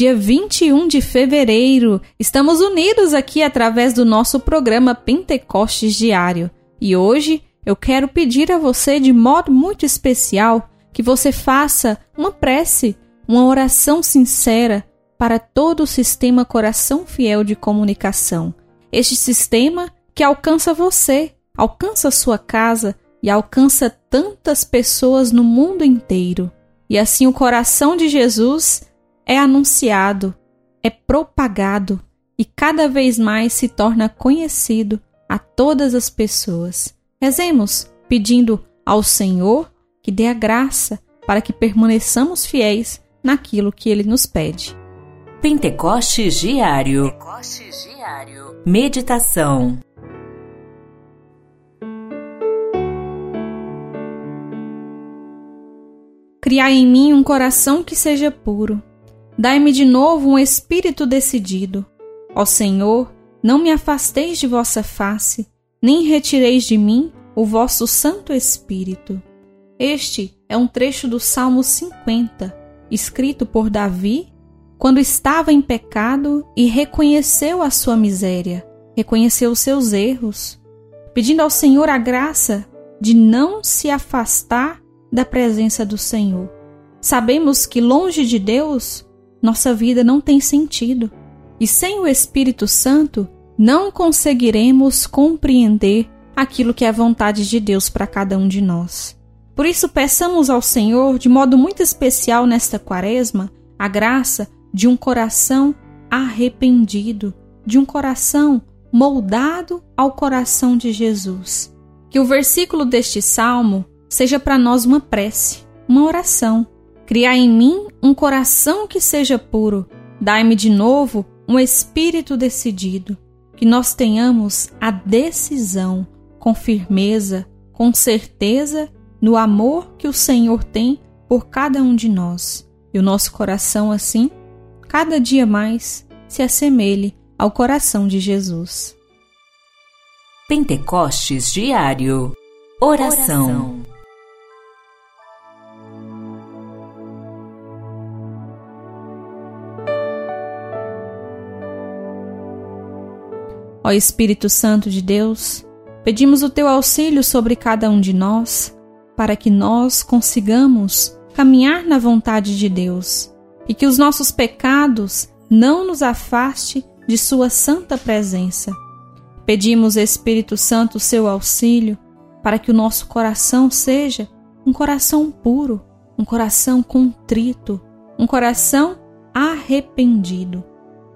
dia 21 de fevereiro, estamos unidos aqui através do nosso programa Pentecostes Diário. E hoje eu quero pedir a você, de modo muito especial, que você faça uma prece, uma oração sincera para todo o sistema Coração Fiel de Comunicação. Este sistema que alcança você, alcança sua casa e alcança tantas pessoas no mundo inteiro. E assim o coração de Jesus é anunciado, é propagado e cada vez mais se torna conhecido a todas as pessoas. Rezemos pedindo ao Senhor que dê a graça para que permaneçamos fiéis naquilo que ele nos pede. Pentecostes Diário. Pentecostes Diário. Meditação. Criai em mim um coração que seja puro. Dai-me de novo um espírito decidido. Ó Senhor, não me afasteis de vossa face, nem retireis de mim o vosso Santo Espírito. Este é um trecho do Salmo 50, escrito por Davi quando estava em pecado e reconheceu a sua miséria, reconheceu os seus erros, pedindo ao Senhor a graça de não se afastar da presença do Senhor. Sabemos que longe de Deus, nossa vida não tem sentido. E sem o Espírito Santo, não conseguiremos compreender aquilo que é a vontade de Deus para cada um de nós. Por isso, peçamos ao Senhor, de modo muito especial nesta quaresma, a graça de um coração arrependido, de um coração moldado ao coração de Jesus. Que o versículo deste salmo seja para nós uma prece, uma oração. Criar em mim um coração que seja puro. Dai-me de novo um espírito decidido. Que nós tenhamos a decisão, com firmeza, com certeza, no amor que o Senhor tem por cada um de nós. E o nosso coração, assim, cada dia mais se assemelhe ao coração de Jesus. Pentecostes Diário Oração. Oração. Ó Espírito Santo de Deus, pedimos o teu auxílio sobre cada um de nós, para que nós consigamos caminhar na vontade de Deus e que os nossos pecados não nos afaste de sua santa presença. Pedimos, Espírito Santo, o seu auxílio para que o nosso coração seja um coração puro, um coração contrito, um coração arrependido.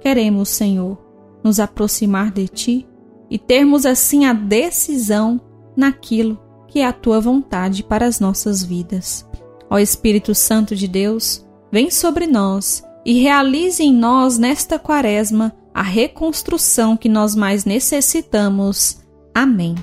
Queremos, Senhor, nos aproximar de Ti e termos assim a decisão naquilo que é a Tua vontade para as nossas vidas. Ó Espírito Santo de Deus, vem sobre nós e realize em nós nesta quaresma a reconstrução que nós mais necessitamos. Amém.